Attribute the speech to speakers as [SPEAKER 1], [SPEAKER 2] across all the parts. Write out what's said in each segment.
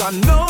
[SPEAKER 1] I know.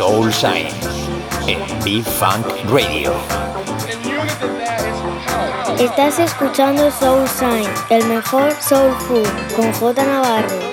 [SPEAKER 2] Soul Sign en B-Funk Radio.
[SPEAKER 3] Estás escuchando Soul Sign, el mejor soul food, con J Navarro.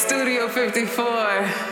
[SPEAKER 4] Studio 54.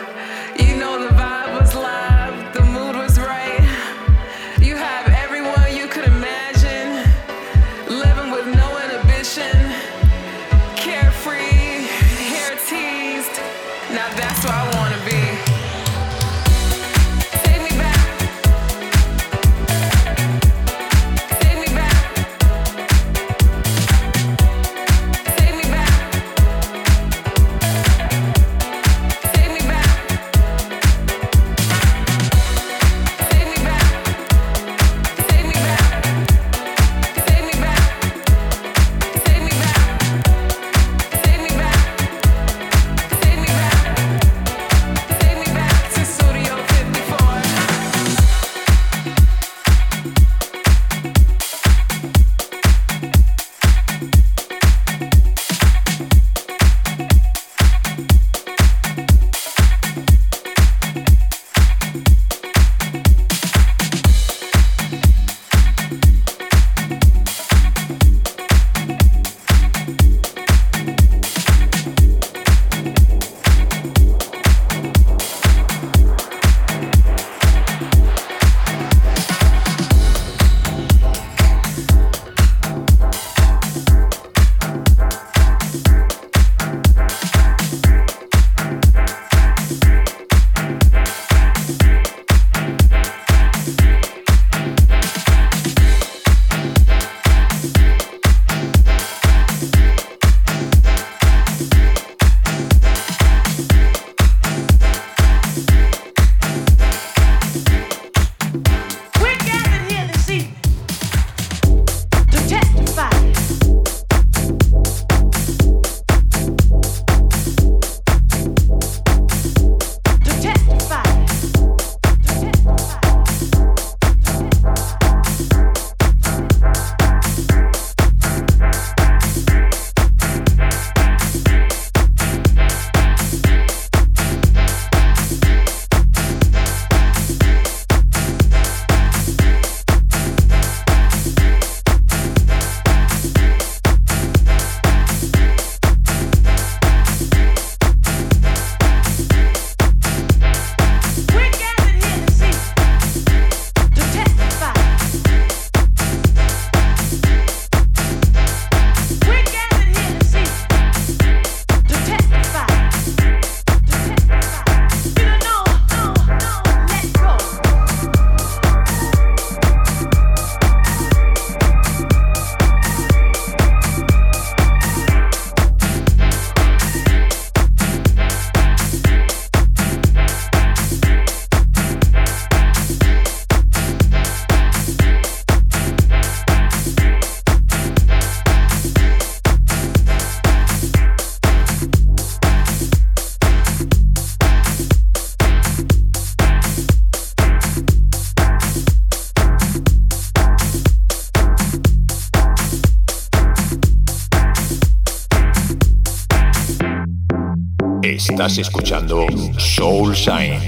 [SPEAKER 2] Estás escuchando Soul Sign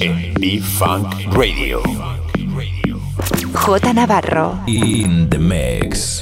[SPEAKER 2] en B-Funk Radio.
[SPEAKER 5] J Navarro.
[SPEAKER 6] In the mix.